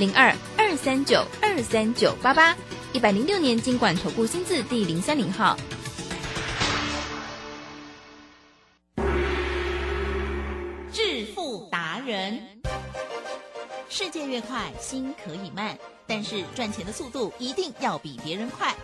零二二三九二三九八八，一百零六年经管投顾新字第零三零号。致富达人，世界越快，心可以慢，但是赚钱的速度一定要比别人快。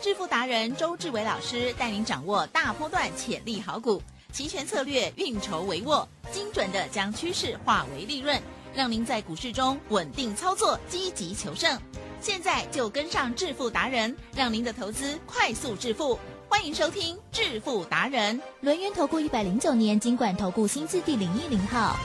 致富达人周志伟老师带您掌握大波段潜力好股，齐全策略，运筹帷幄，精准的将趋势化为利润，让您在股市中稳定操作，积极求胜。现在就跟上致富达人，让您的投资快速致富。欢迎收听致富达人。轮源投顾一百零九年经管投顾新字第零一零号。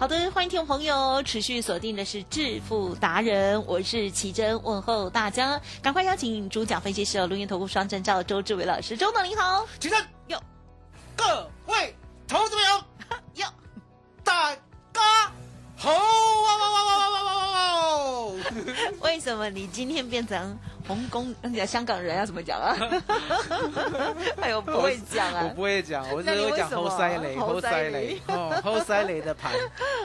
好的，欢迎听众朋友持续锁定的是致富达人，我是奇珍，问候大家，赶快邀请主讲分析师、录音投顾双证照周志伟老师，周总您好，奇珍。哟，各位投资朋友 哟，大家好，哇哇哇哇哇哇哇哇，为什么你今天变成？红公那个香港人要怎么讲啊？哎呦，不会讲啊，我 不会讲，我只会讲猴塞雷，猴猴塞塞雷雷，哦，猴塞雷的盘，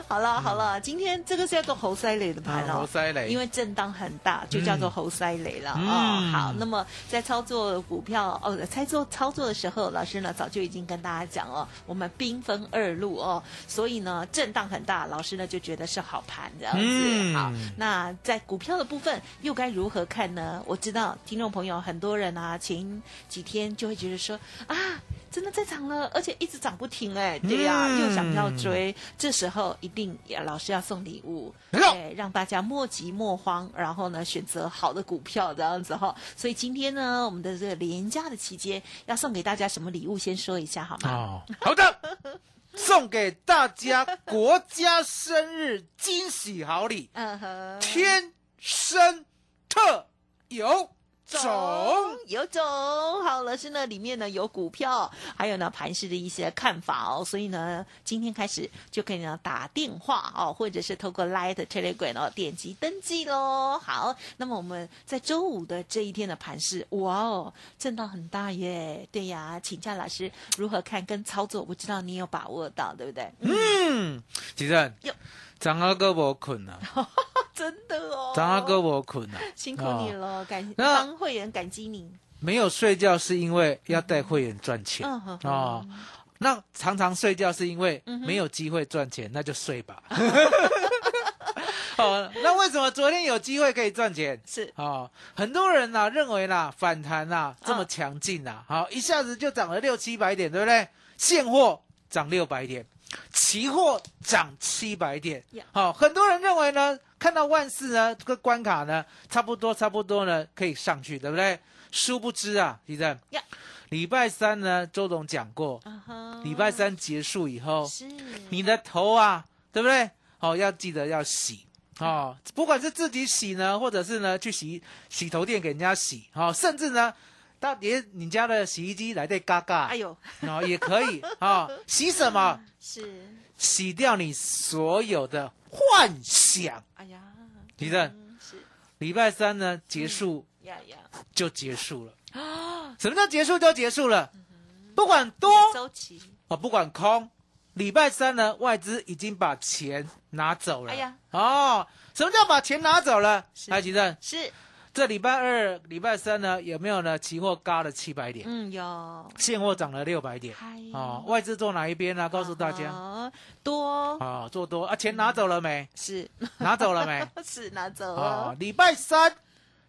好了好了，今天这个是要做猴塞雷的盘啊哦，猴塞雷因为震荡很大，就叫做猴塞雷了嗯。哦。好，那么在操作股票哦，在做操作的时候，老师呢早就已经跟大家讲哦，我们兵分二路哦，所以呢震荡很大，老师呢就觉得是好盘这样子。嗯。好，那在股票的部分又该如何看呢？我知道听众朋友很多人啊，前几天就会觉得说啊。真的在涨了，而且一直涨不停哎，对呀、嗯又想要追，这时候一定也老师要送礼物，对，让大家莫急莫慌，然后呢选择好的股票这样子哈。所以今天呢，我们的这个廉价的期间要送给大家什么礼物，先说一下好吗？哦，好的，送给大家国家生日惊喜好礼，嗯哼，天生特有种。有种，好了，是呢，里面呢有股票，还有呢盘市的一些看法哦，所以呢，今天开始就可以呢打电话哦，或者是透过 Light Telegram 哦点击登记喽。好，那么我们在周五的这一天的盘市，哇哦，震荡很大耶，对呀，请教老师如何看跟操作，我知道你有把握到，对不对？嗯，其实哟张阿哥无困啊，真的哦，张阿哥无困啊，辛苦你了，感那帮会员感激你，没有睡觉是因为要带会员赚钱哦。那常常睡觉是因为没有机会赚钱，那就睡吧。哦，那为什么昨天有机会可以赚钱？是。哦，很多人呐、认为啦反弹呐、这么嗯。强劲呐，好、一下子就涨了六七百点，对不对？现货涨六百点，期货涨七百点呀。好、很多人认为呢，看到万四呢这个关卡呢，差不多差不多呢可以上去，对不对？殊不知啊，地震呀，礼拜三呢，周董讲过，礼拜三结束以后，你的头啊，对不对？哦，要记得要洗哦，不管是自己洗呢，或者是呢去洗洗头店给人家洗，哦，甚至呢，到底你家的洗衣机来对嘎嘎，哎呦，哦也可以哦，洗什么？是，洗掉你所有的幻想。哎呀，地震嗯是。礼拜三呢结束呀呀。就结束了，啊，什么叫结束就结束了？不管多。周期，哦，不管空，礼拜三呢，外资已经把钱拿走了。哎呀，哦，什么叫把钱拿走了？是。台积电，是，这礼拜二、礼拜三呢，有没有呢？期货高了七百点，嗯，有，现货涨了六百点。嗨哦，外资做哪一边呢？告诉大家。啊多哦，做多啊，钱拿走了没？是拿走了没？是拿走哦了，，礼拜三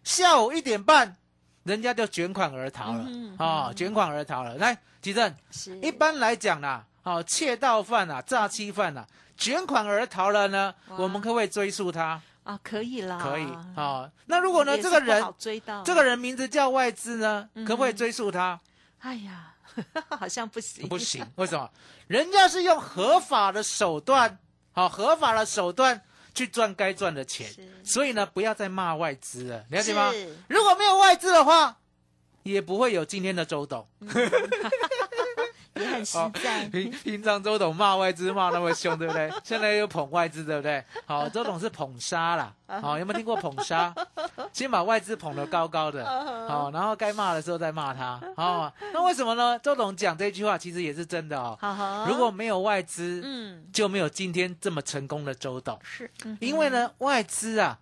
下午一点半，人家就卷款而逃了嗯。哦，卷款而逃了。来，吉正，是一般来讲啦，哦，窃盗犯啊，诈欺犯啊，卷款而逃了呢，我们可不可以追溯他？啊，可以啦，可以哦。那如果呢，这个人追到这个，人名字叫外资呢，嗯可不可以追溯他？哎呀，好像不行，不行，为什么？人家是用合法的手段，好、合法的手段去赚该赚的钱，所以呢，不要再骂外资了，了解吗？如果没有外资的话，也不会有今天的周董。也很实好在。平平常周董骂外资骂那么凶，对不对？现在又捧外资，对不对？好，周董是捧杀啦。好，有没有听过捧杀？先把外资捧得高高的，好，然后该骂的时候再骂他。好，那为什么呢？周董讲这句话其实也是真的哦。如果没有外资，嗯就没有今天这么成功的周董。是，嗯因为呢，外资啊，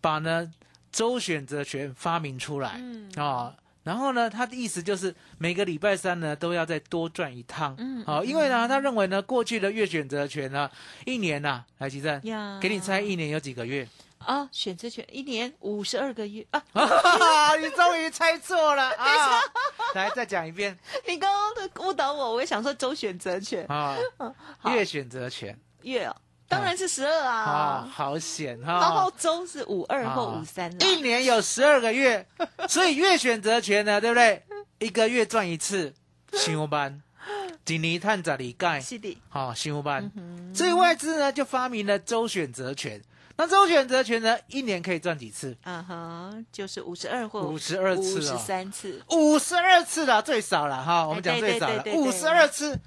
把呢周选择权发明出来，嗯啊、然后呢，他的意思就是每个礼拜三呢都要再多赚一趟，嗯好、因为呢，他认为呢过去的月选择权呢，一年呐、来吉正，呀。给你猜一年有几个月？啊，选择权一年五十二个月 啊，你终于猜错了 啊！来，再讲一遍。你刚刚的误导我，我也想说周选择权。啊，好。月选择权。月哦，当然是十二啊，啊，好险哈！然后周是五二或啊五三啊一年有十二个月，所以月选择权呢，对不对？一个月赚一次，上班，一年探十里盖，是的，好上班。嗯所以外资呢就发明了周选择权。那周选择权呢，一年可以赚几次？啊哈，就是五十二或五十二次哦五十三次，五十二次了，最少了哈。我们讲最少五十二次。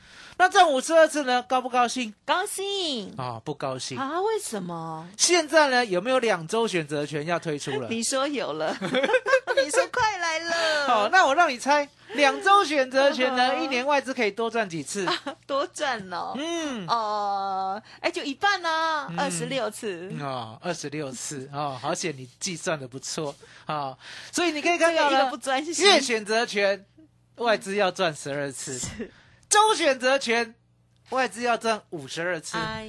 那赚五十二次呢，高不高兴？高兴啊、不高兴。啊？为什么？现在呢，有没有两周选择权要推出了？你说有了，你说快来了，好，那我让你猜，两周选择权呢，一年外资可以多赚几次？多赚哦。嗯，哦，哎，就一半呢，嗯。二十六次，哦，二十六次哦，好险你计算的不错啊、哦，所以你可以看到月选择权外资要赚十二次，周选择权外资要赚五十二次，哎，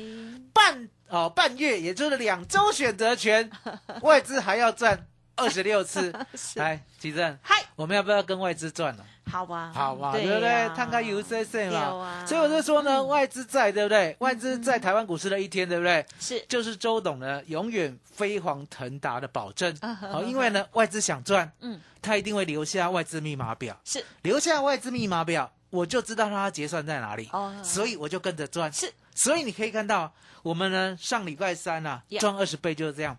半哦半月也就是两周选择权 外资还要赚二十六次。来，奇正，嗨，我们要不要跟外资赚了？好吧，好吧，对对不对？呀？探个 U C C 嘛，所以我就说呢，外资在，对不对？外资在台湾股市的一天，对不对？是。就是周董呢永远飞黄腾达的保证。好，因为呢外资想赚，嗯，他一定会留下外资密码表，是。留下外资密码表，我就知道他结算在哪里，哦。所以我就跟着赚。是，所以你可以看到，我们呢上礼拜三啊赚二十倍就是这样。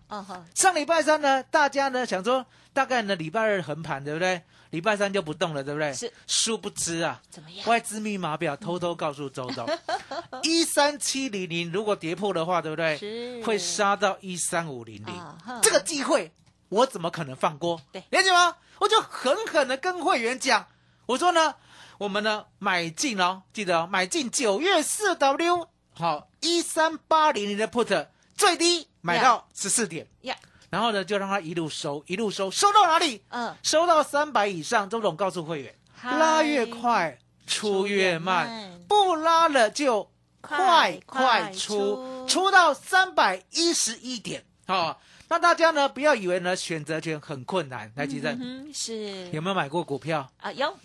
上礼拜三呢，大家呢想说，大概呢礼拜二横盘，对不对？礼拜三就不动了，对不对？是。殊不知啊，怎么样？外资密码表偷偷告诉周董，一三七零零如果跌破的话，对不对？是会杀到一三五零零这个机会我怎么可能放过？对了解吗？我就狠狠的跟会员讲，我说呢，我们呢买进哦，记得哦，买进九月四 W 好一三八零零的 put 最低买到十四点。呀，然后呢就让它一路收，一路收，收到哪里？嗯，收到三百以上，周总告诉会员，嗨。拉越快出越慢，慢。不拉了就快快出，出。出到三百一十一点。哦。那大家呢不要以为呢选择权很困难，来吉正、嗯，是。有没有买过股票？啊？有。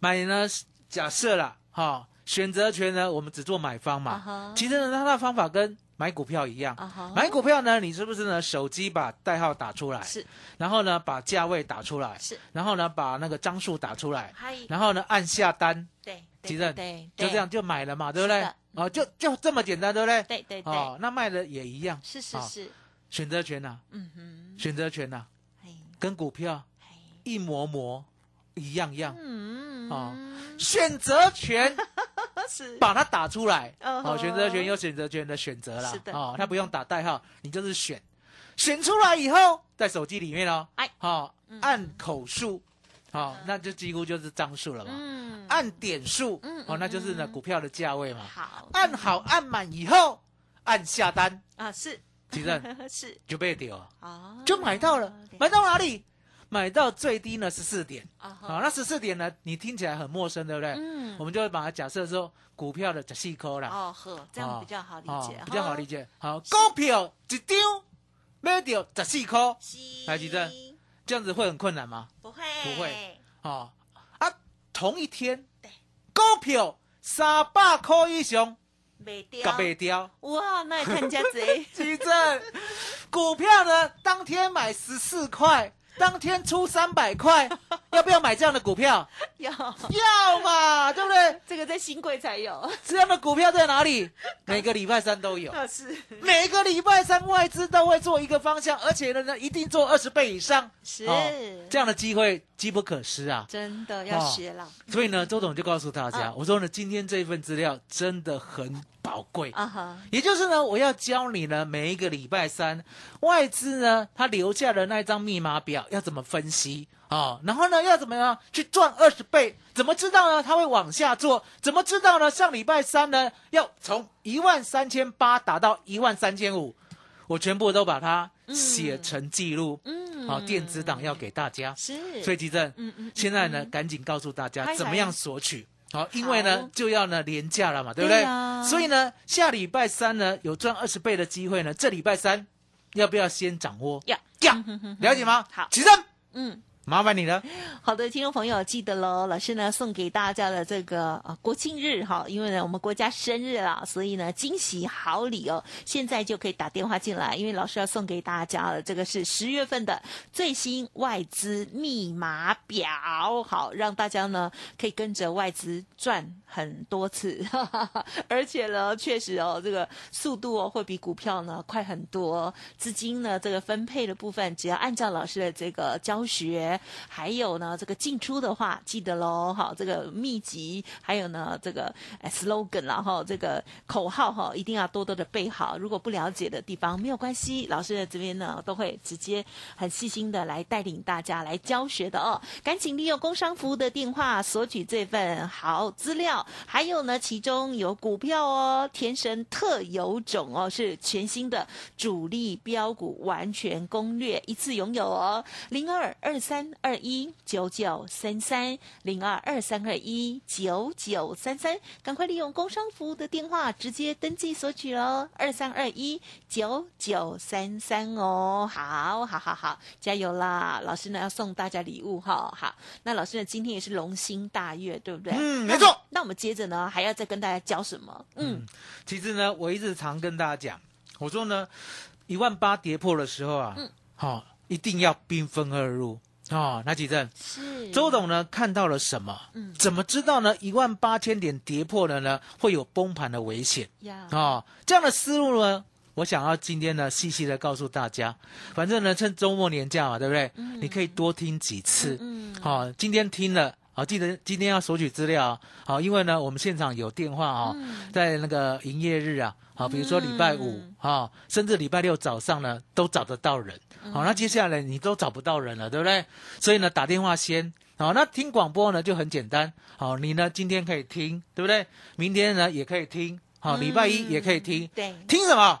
买呢假设啦，哈、选择权呢我们只做买方嘛，其实呢它的方法跟买股票一样。买股票呢，你是不是呢？手机把代号打出来，是。然后呢，把价位打出来，是，然后呢，把那个张数打出来，嗨，然后呢，按下单，对，对吉正对，就这样就买了嘛，对不对？哦，就就这么简单，对不对？对，对对。哦，，那卖的也一样，哦是是是，选择权呐，嗯哼，选择权呐，哎。跟股票哎，一模模一样样。嗯。哦。选择权是。把它打出来，哦，选择权有选择权的选择啦。是，的。哦，它不用打代号，你就是选，选出来以后在手机里面哦，哎。好，按口数，好，那就几乎就是张数了嘛，嗯，按点数。嗯，哦，那就是呢嗯股票的价位嘛，好。按好按满以后，按下单，啊，是。其实 是。就被丢了，啊，就买到了，买到哪里？买到最低呢十四点，啊好，那十四点呢，你听起来很陌生，对不对？嗯。我们就会把它假设说股票的十四颗啦，哦呵，这样比较好理哦解，比较好理解。好，股票一张买到十四块，来吉正这样子会很困难吗？不会。不会。哦啊，同一天对，股票三百块以上，卖掉卖掉。哇，那也看家 贼奇正，股票呢，当天买十四块，当天出三百块，要不要买这样的股票？要要嘛，对不对？这个在新贵才有，这样的股票在哪里？每个礼拜三都有。啊是每个礼拜三外资都会做一个方向，而且呢，一定做二十倍以上。是哦这样的机会机不可失啊。真的要学了所以呢，周董就告诉大家，嗯我说呢，今天这份资料真的很宝贵。啊哈，也就是呢，我要教你呢，每一个礼拜三，外资呢，他留下的那一张密码表要怎么分析啊、哦然后呢，要怎么样去赚二十倍？怎么知道呢？它会往下做？怎么知道呢？上礼拜三呢，要从一万三千八打到一万三千五，我全部都把它写成记录，嗯好、电子档要给大家。是，所以吉正，嗯嗯，现在呢，赶紧告诉大家怎么样索取。好，因为呢就要呢廉价了嘛，对不对？对啊所以呢，下礼拜三呢有赚二十倍的机会呢，这礼拜三要不要先掌握？要要，了解吗？好齐正，嗯。麻烦你了。好的，听众朋友记得喽，老师呢送给大家的这个呃国庆日哈，因为呢我们国家生日啦，所以呢惊喜好礼哦，现在就可以打电话进来，因为老师要送给大家的这个是十月份的最新外资密码表，好让大家呢可以跟着外资赚很多次，而且呢确实哦这个速度哦会比股票呢快很多，资金呢这个分配的部分只要按照老师的这个教学。还有呢，这个进出的话，记得喽，好，这个秘籍，还有呢，这个 slogan，然后这个口号哈，一定要多多的背好。如果不了解的地方，没有关系，老师在这边呢都会直接很细心的来带领大家来教学的哦。赶紧利用工商服务的电话索取这份好资料，还有呢，其中有股票哦，天神特有种哦，是全新的主力标股完全攻略，一次拥有哦，零二二三二一九九三三零二二三二一九九三三，赶快利用工商服务的电话直接登记索取喽，二三二一九九三三哦，好好好好，加油啦！老师呢要送大家礼物哈，好，那老师呢今天也是龙心大悦，对不对？嗯没错。那我们接着呢还要再跟大家教什么？嗯，其实呢，我一直常跟大家讲，我说呢，一万八跌破的时候啊，嗯好、一定要兵分二路哦。那几阵，是周董呢看到了什么？嗯怎么知道呢？一万八千点跌破了呢，会有崩盘的危险呀，哦。这样的思路呢，我想要今天呢细细的告诉大家。反正呢，趁周末年假嘛，对不对？你可以多听几次。嗯，好、今天听了。好，记得今天要索取资料啊。好，因为呢，我们现场有电话啊、嗯在那个营业日啊，好，比如说礼拜五嗯啊、甚至礼拜六早上呢，都找得到人。嗯好，那接下来你都找不到人了，对不对？所以呢，打电话先。好，那听广播呢就很简单。好，你呢今天可以听，对不对？明天呢也可以听。好，礼拜一也可以听。嗯对，听什么？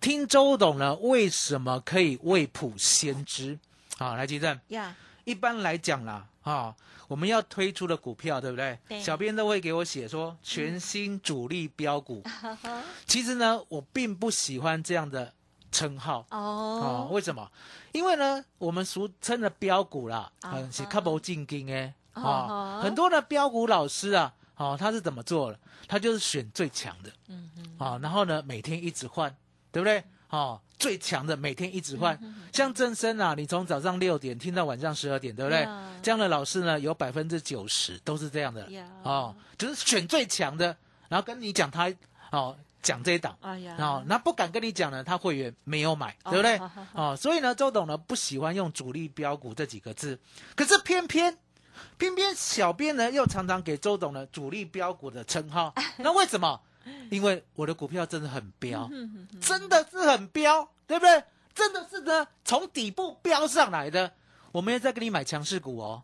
听周董呢？为什么可以未卜先知？好，来，吉正。呀，一般来讲啦，哈、我们要推出的股票，对不对？对小编都会给我写说全新主力标股。其实呢，我并不喜欢这样的称号。哦，哦，为什么？因为呢，我们俗称的标股啦，啊嗯，是看不进京哎，啊啊，很多的标股老师啊，哦，他是怎么做的？他就是选最强的，嗯嗯，啊，然后呢，每天一直换，对不对？哦，最强的每天一直换，像正生啊，你从早上六点听到晚上十二点，对不对呀？这样的老师呢，有百分之九十都是这样的，哦，就是选最强的，然后跟你讲他哦，讲这一档。哦，那不敢跟你讲呢，他会员没有买，对不对？哦，所以呢，周董呢不喜欢用主力标股这几个字，可是偏偏偏偏小编呢又常常给周董呢主力标股的称号，那为什么？因为我的股票真的很彪，嗯真的是很彪，对不对？真的是呢从底部飙上来的，我没有在跟你买强势股哦，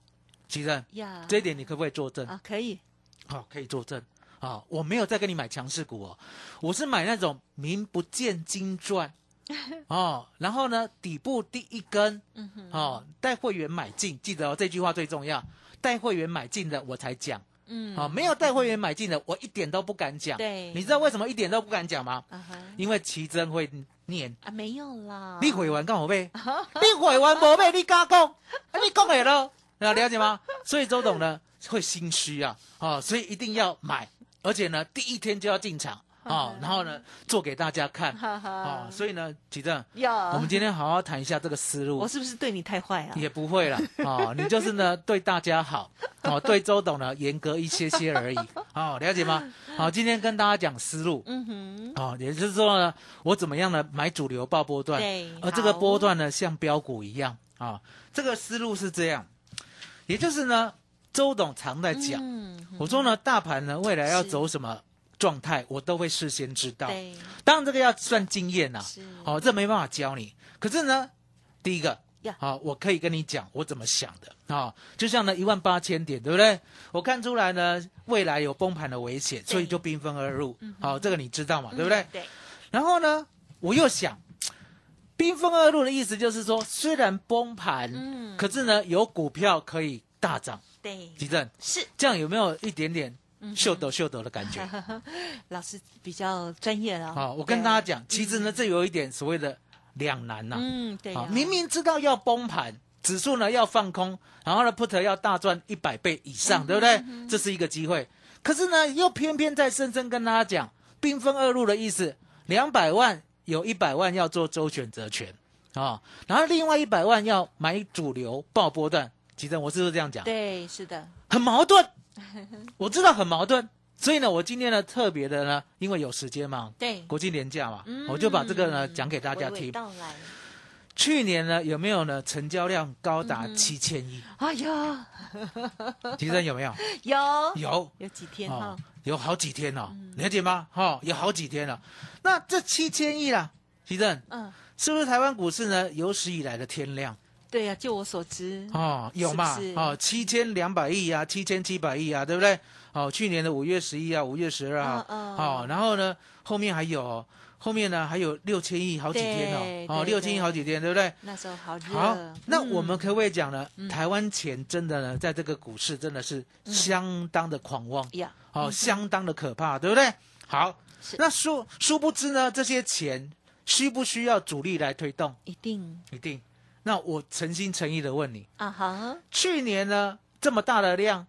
其正，呀，这一点你可不可以作证？啊，可以，好、可以作证啊！我没有在跟你买强势股哦，我是买那种名不见经传 哦，然后呢，底部第一根嗯哼，哦，带会员买进，记得哦，这句话最重要，带会员买进的我才讲嗯，啊、没有带会员买进的，我一点都不敢讲。对你知道为什么一点都不敢讲吗？啊，因为奇珍会念。啊，没有啦，你会员干好呗？你会员无背，你敢讲？啊，你讲会了，那了解吗？所以周董呢会心虚啊，哦，所以一定要买，而且呢第一天就要进场哦，然后呢做给大家看。哦，所以呢，启正，我们今天好好谈一下这个思路。我。是不是对你太坏啊？也不会了哦，你就是呢对大家好。哦，对周董呢严格一些些而已。哦，了解吗？好，今天跟大家讲思路。嗯哼，哦，也就是说呢，我怎么样呢买主流报波段，对，而这个波段呢，像标股一样。啊、这个思路是这样，也就是呢，周董常在讲，嗯，我说呢，大盘呢未来要走什么状态，我都会事先知道。当然这个要算经验呐、是哦，这没办法教你。可是呢，第一个呀，好、我可以跟你讲我怎么想的啊、就像呢一万八千点，对不对？我看出来呢未来有崩盘的危险，所以就兵分二路。好、这个你知道嘛，对不对？嗯对，然后呢，我又想，兵分二路的意思就是说，虽然崩盘，嗯，可是呢有股票可以大涨。对，吉正，是这样有没有一点点嗯秀抖秀抖的感觉？老师比较专业了。好，我跟大家讲，其实呢，这有一点所谓的两难呐、嗯，对明明知道要崩盘，指数呢要放空，然后呢 put 要大赚一百倍以嗯上，对不对？这是一个机会。可是呢，又偏偏在深深跟大家讲，兵分二路的意思，两百万有一百万要做周选择权啊、然后另外一百万要买主流爆波段。其实，我是不是这样讲？对，是的，很矛盾，我知道很矛盾。所以呢，我今天呢特别的呢，因为有时间嘛，对，国庆年假嘛，嗯我就把这个呢讲给大家娓娓听。去年呢有没有呢成交量高达嗯七千亿？哎呀，提升有没有？有有有几天哦哈，，有好几天哦，嗯了解吗？哈、有好几天了。那这七千亿啦，提正嗯，是不是台湾股市呢有史以来的天量？对呀，就我所知，哦，有嘛？是是哦，七千两百亿啊，七千七百亿啊，对不对？哦，去年的五月十一啊，五月十二号，嗯嗯哦，然后呢，后面还有哦，后面呢还有六千亿好几天哦，哦，六千亿好几天，对不对？那时候好热，好，那嗯我们可不可以讲呢？台湾钱真的呢，在这个股市真的是相当的狂妄，呀，哦，相当的可怕，对不对？好，那殊殊不知呢，这些钱需不需要主力来推动？一定一定。那我诚心诚意的问你，啊哈，去年呢这么大的量，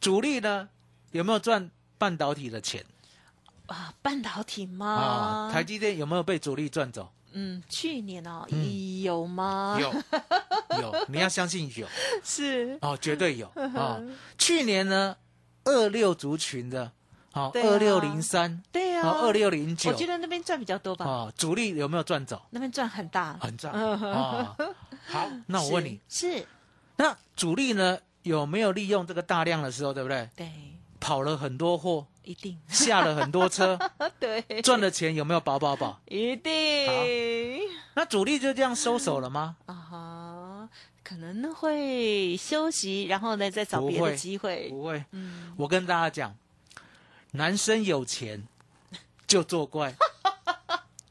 主力呢有没有赚半导体的钱啊，半导体啊、吗？台积电有没有被主力赚走？嗯，去年哦，嗯有吗？有，有，你要相信有 是，哦，绝对有 哦。去年呢，二六族群的，哦，对啊二六零三，对呀，哦，二六零九我，觉得那边赚比较多吧，哦，主力有没有赚走？那边赚很大。很赚 哦。好，那我问你，是，是那主力呢有没有利用这个大量的时候，对不对？对，跑了很多货，一定，下了很多车，对，赚的钱有没有饱饱饱？一定那主力就这样收手了吗？啊哈，可能会休息，然后呢再找别的机会。不会，嗯，我跟大家讲，男生有钱就作怪，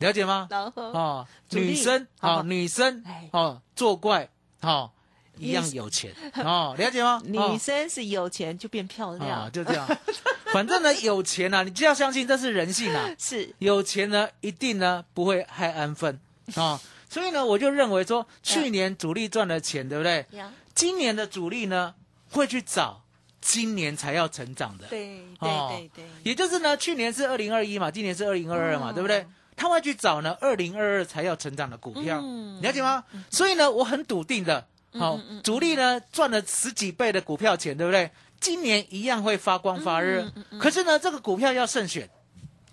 了解吗？然后哦，女生好哦，女生哎哦，作怪哦，一样有钱哦，了解吗？女哦生是有钱就变漂啊，亮，就这样，反正呢，有钱啊，你就要相信这是人性啊。是有钱呢，一定呢不会害安分啊、所以呢，我就认为说，去年主力赚了钱，对不对？呀，今年的主力呢，会去找今年才要成长的。对哦对对对，也就是呢，去年是二零二一嘛，今年是二零二二嘛，嗯对不对？他会去找呢二零二二才要成长的股票，嗯了解吗？所以呢，我很笃定的，好、主力呢赚了十几倍的股票钱，对不对？今年一样会发光发热。嗯可是呢，这个股票要慎选，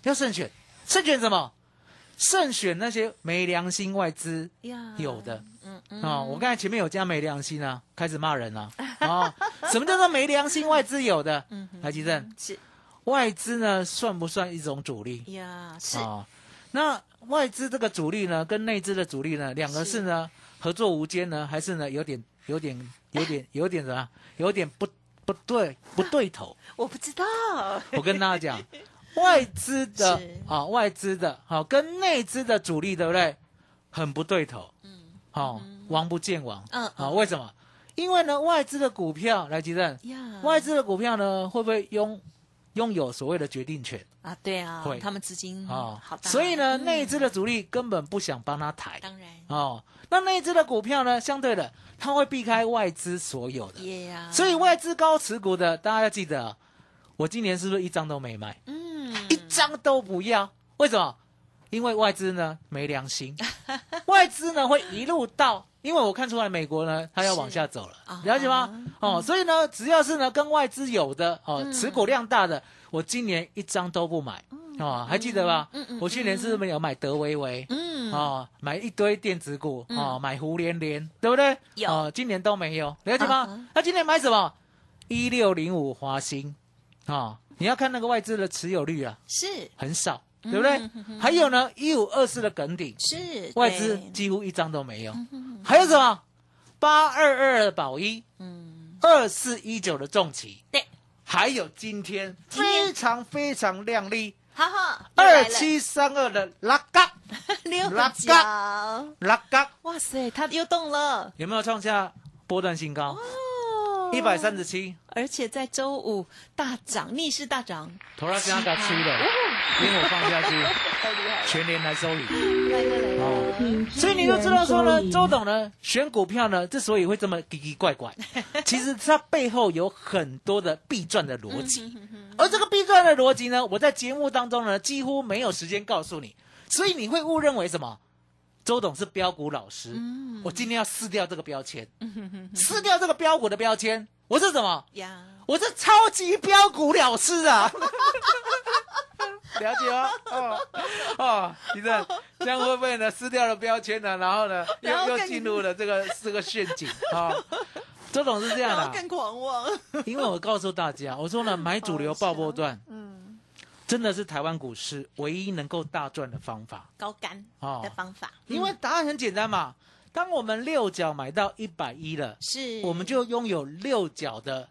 要慎选，慎选什么？慎选那些没良心外资呀，有的。嗯嗯哦，我刚才前面有加没良心啊，开始骂人了啊、什么叫做没良心外资有的？嗯哼台积电是外资呢算不算一种主力？呀，是啊、那外资这个主力呢，跟内资的主力呢，两个是是呢合作无间呢，还是呢有点有点有点有点什么？有点不不对不对头。我不知道，我跟大家讲，外资的啊，外资的好、跟内资的主力对不对？很不对头。嗯好、王不见王。嗯啊，为什么？因为呢，外资的股票来吉正，呀，外资的股票呢，会不会拥拥有所谓的决定权啊，对啊会，他们资金哦、好大，所以呢，嗯内资的主力根本不想帮他抬当然哦。那内资的股票呢，相对的，他会避开外资所有的。所以外资高持股的，大家要记得啊，我今年是不是一张都没卖？嗯一张都不要。为什么？因为外资呢没良心，外资呢会一路到，因为我看出来美国呢它要往下走了啊，了解吗？哦，所以呢，只要是呢跟外资有的哦，嗯持股量大的，我今年一张都不买。哦，还记得吧？嗯嗯我去年是不是有买德维维？嗯，哦，买一堆电子股，嗯哦，买胡连连，对不对？有哦，今年都没有，了解吗？那今年买什么？一六零五华兴，哦，你要看那个外资的持有率啊，是很少，对不对？还有呢，一五二四的梗顶，是外资对几乎一张都没有。还有什么？八二二的宝一，嗯，二四一九的重旗，对，还有今天非常非常亮丽，哈哈，二七三二的拉嘎。六拉嘎，拉嘎，哇塞，它又动了。有没有创下波段新高？哦一百三十七，而且在周五大涨，逆势大涨，头拉给他给他吹的，因为我放下去，全年来收礼。哦，所以你就知道说呢，周董呢选股票呢，之所以会这么奇奇怪怪，其实它背后有很多的必赚的逻辑，而这个必赚的逻辑呢，我在节目当中呢几乎没有时间告诉你，所以你会误认为什么？周董是标股老师，我今天要撕掉这个标签，撕掉这个标股的标签，我是什么？呀，我是超级标股老师啊！了解哦？哦哦，你这 这样会不会呢？撕掉了标签呢？然后呢，又又进入了这个这个陷阱啊！周董是这样的啊，狂妄，因为我告诉大家，我说呢，买主流爆波段，嗯，真的是台湾股市唯一能够大赚的方法。高干哦。的。方法，因为答案很简单嘛，当我们六角买到一百一了，是。我们就拥有六角的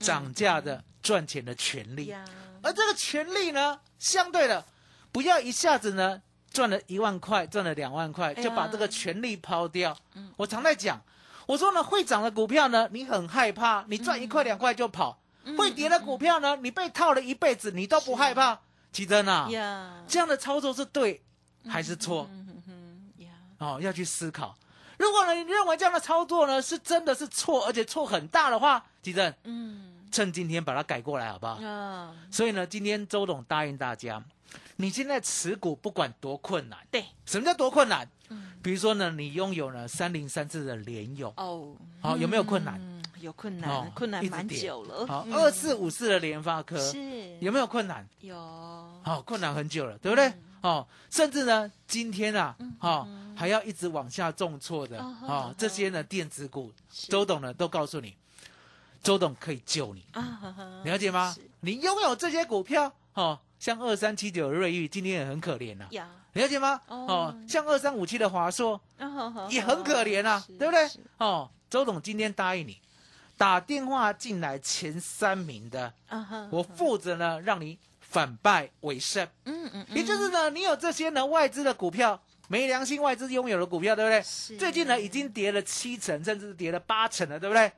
涨价的赚钱的权利。呀，而这个权利呢，相对的，不要一下子呢赚了一万块，赚了两万块，就把这个权利抛掉。嗯。我常在讲，我说呢，会涨的股票呢，你很害怕，你赚一块两块就跑；嗯会跌的股票呢，你被套了一辈子，你都不害怕。奇珍啊，呀，这样的操作是对还是错？嗯哼哼呀，哦，要去思考。如果呢，你认为这样的操作呢是真的是错，而且错很大的话，奇珍，嗯趁今天把它改过来，好不好？啊，所以呢，今天周董答应大家，你现在持股不管多困难，对，什么叫多困难？嗯比如说呢，你拥有了三零三四的联勇，哦，好、有没有困难？嗯，有困哦难，困难蛮久了，二四五四的联发科是。有没有困难？有，好、困难很久了，对不对？哦，甚至呢，今天啊，嗯哦，还要一直往下重挫的，哦这些呢电子股，周董呢都告诉你，周董可以救你，啊了解吗？你拥有这些股票，哦，像二三七九的瑞昱今天也很可怜呐、呀，了解吗？哦。哦，像二三五七的华硕啊也很可怜啊，对不对？哦，周董今天答应你，打电话进来前三名的，我负责呢让你反败为胜。嗯嗯，也就是呢，你有这些呢外资的股票，没良心外资拥有的股票，对不对？是最近呢已经跌了七成，甚至跌了八成了，对不对？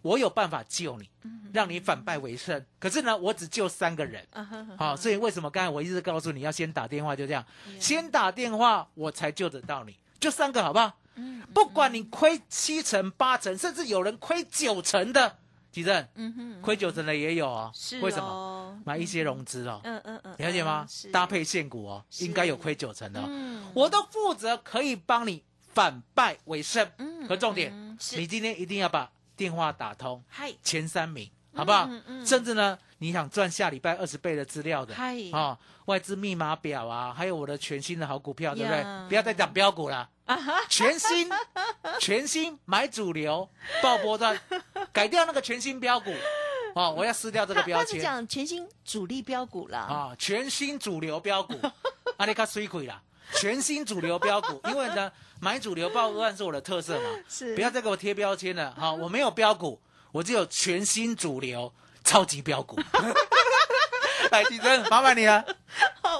我有办法救你，让你反败为胜。可是呢，我只救三个人。啊哈哈，好、所以为什么刚才我一直告诉你要先打电话，就这样，先打电话我才救得到你，就三个好不好？嗯不管你亏七成、八成，甚至有人亏九成的，吉正，嗯哼，亏九成的也有啊。是为什么？么买一些融资哦，嗯嗯嗯，了解吗？嗯？是。搭配现股哦，是。应该有亏九成的哦。嗯。我都负责可以帮你反败为胜。嗯可重点？嗯，你今天一定要把电话打通，嗨。前三名，好不好？嗯嗯？甚至呢，你想赚下礼拜二十倍的资料的，嗨。哦，外资密码表啊，还有我的全新的好股票，对不对？呀？不要再讲标股了，全新，全新买主流爆波段，改掉那个全新标股，哦，我要撕掉这个他他是标签讲全新主力标股啦，啊，全新主流标股，阿里卡水亏啦，全新主流标股，因为呢，买主流爆波段是我的特色嘛，是。不要再给我贴标签了，好，我没有标股，我只有全新主流超级标股。来，提真，麻烦你了。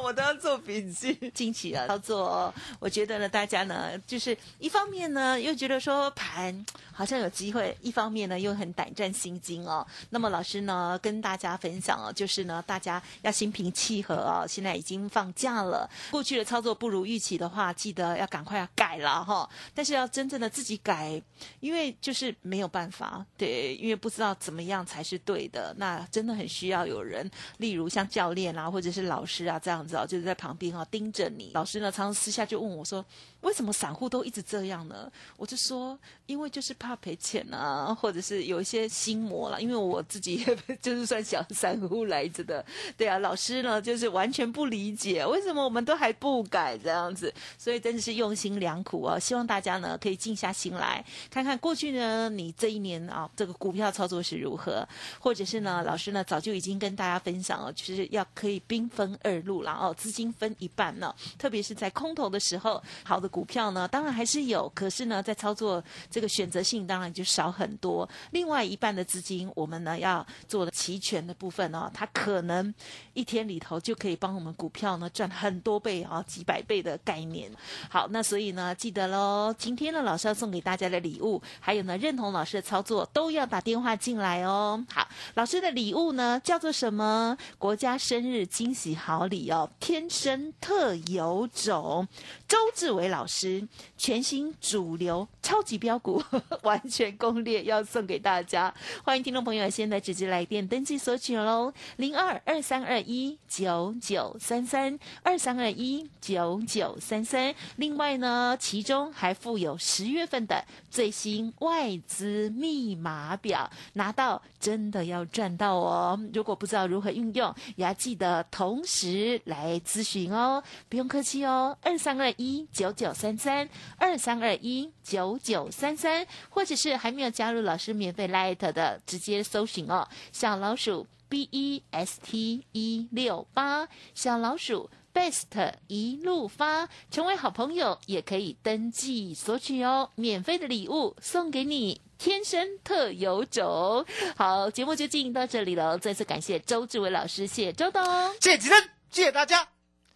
我都要做笔记。惊奇啊，操作，我觉得呢，大家呢，就是一方面呢，又觉得说盘好像有机会；一方面呢，又很胆战心惊哦。那么老师呢，跟大家分享哦，就是呢，大家要心平气和哦。现在已经放假了，过去的操作不如预期的话，记得要赶快要改了哈、但是要真正的自己改，因为就是没有办法，对，因为不知道怎么样才是对的。那真的很需要有人，例如像教练啊，或者是老师啊这样子哦，就是在旁边哦盯着你。老师呢，常常私下就问我说，为什么散户都一直这样呢？我就说，因为就是怕赔钱啊，或者是有一些心魔了。因为我自己就是算小散户来着的，对啊，老师呢就是完全不理解为什么我们都还不改这样子，所以真的是用心良苦啊。希望大家呢可以静下心来看看过去呢，你这一年啊这个股票操作是如何，或者是呢，老师呢早就已经跟大家分享了，就是要可以兵分二路了哦，资金分一半呢，特别是在空头的时候，好的股票呢当然还是有，可是呢在操作这个选择性当然就少很多。另外一半的资金，我们呢要做的齐全的部分哦，它可能一天里头就可以帮我们股票呢赚很多倍啊，几百倍的概念。好，那所以呢记得喽，今天呢老师要送给大家的礼物，还有呢认同老师的操作，都要打电话进来哦。好，老师的礼物呢叫做什么？国家生日惊喜好礼哦，天生特有种，周志伟老师全新主流超级标股完全攻略要送给大家，欢迎听众朋友现在直接来电登记索取喽，零二二三二一九九三三二三二一九九三三。另外呢，其中还附有十月份的最新外资密码表，拿到真的要赚到哦！如果不知道如何运用，也要记得同时来咨询哦，不用客气哦，二三二一九九三三二三二一九九三三，或者是还没有加入老师免费 Light 的，直接搜寻哦，小老鼠 B E S T 一六八，小老鼠。Best 一路发，成为好朋友也可以登记索取哦，免费的礼物送给你，天生特有种。好，节目就进行到这里了，再次感谢周志伟老师，谢谢周董，谢谢吉生，谢谢大家，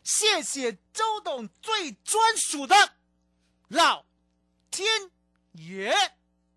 谢谢周董最专属的老天爷。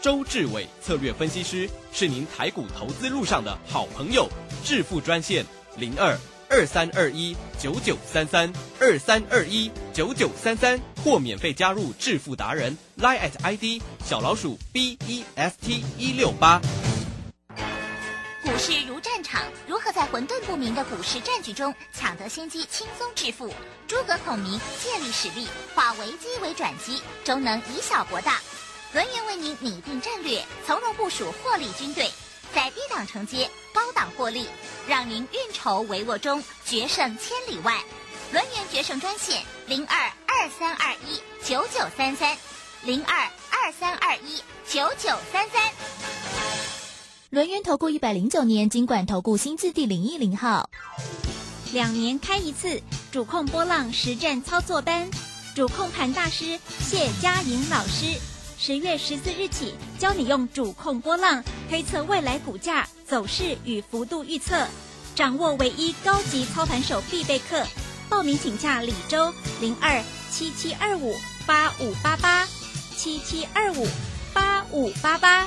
周志伟策略分析师是您台股投资路上的好朋友。致富专线零二。二三二一九九三三二三二一九九三三，或免费加入致富达人，line at ID 小老鼠 B E S T 一六八。股市如战场，如何在混沌不明的股市战局中抢得先机，轻松致富？诸葛孔明借力使力，化危机为转机，终能以小博大。轮源为您拟定战略，从容部署获利军队。在低档承接，高档获利，让您运筹帷幄中决胜千里外。轮源决胜专线零二二三二一九九三三零二二三二一九九三三。轮源投顾一百零九年经管投顾新字第零一零号。两年开一次主控波浪实战操作班，主控盘大师谢佳莹老师。十月十四日起，教你用主控波浪推测未来股价走势与幅度预测，掌握唯一高级操盘手必备课。报名请假李周零二七七二五八五八八七七二五八五八八。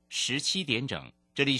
十七点整，这里。